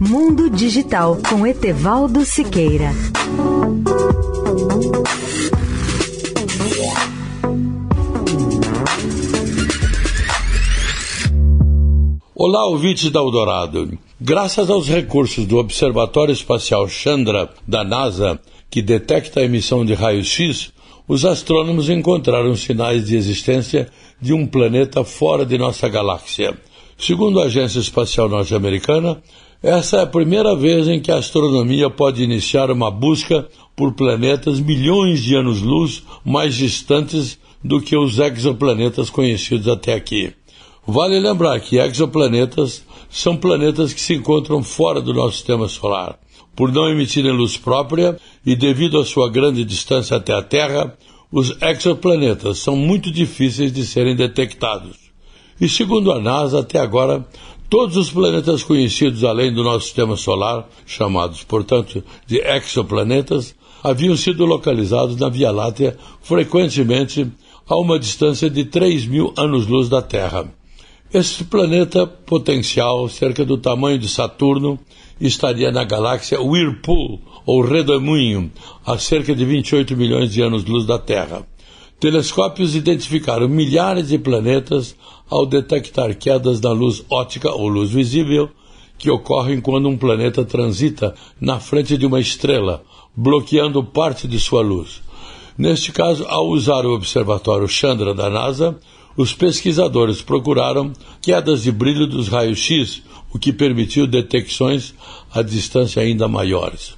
Mundo Digital com Etevaldo Siqueira. Olá, ouvintes da Eldorado. Graças aos recursos do Observatório Espacial Chandra da NASA, que detecta a emissão de raios-x, os astrônomos encontraram sinais de existência de um planeta fora de nossa galáxia. Segundo a Agência Espacial Norte-Americana, essa é a primeira vez em que a astronomia pode iniciar uma busca por planetas milhões de anos-luz mais distantes do que os exoplanetas conhecidos até aqui. Vale lembrar que exoplanetas são planetas que se encontram fora do nosso sistema solar. Por não emitirem luz própria e devido à sua grande distância até a Terra, os exoplanetas são muito difíceis de serem detectados. E segundo a NASA, até agora, todos os planetas conhecidos além do nosso sistema solar, chamados, portanto, de exoplanetas, haviam sido localizados na Via Láctea, frequentemente a uma distância de 3 mil anos-luz da Terra. Este planeta potencial, cerca do tamanho de Saturno, estaria na galáxia Whirlpool, ou Redemoinho, a cerca de 28 milhões de anos-luz da Terra. Telescópios identificaram milhares de planetas ao detectar quedas da luz ótica ou luz visível que ocorrem quando um planeta transita na frente de uma estrela, bloqueando parte de sua luz. Neste caso, ao usar o observatório Chandra da NASA, os pesquisadores procuraram quedas de brilho dos raios-x, o que permitiu detecções a distância ainda maiores.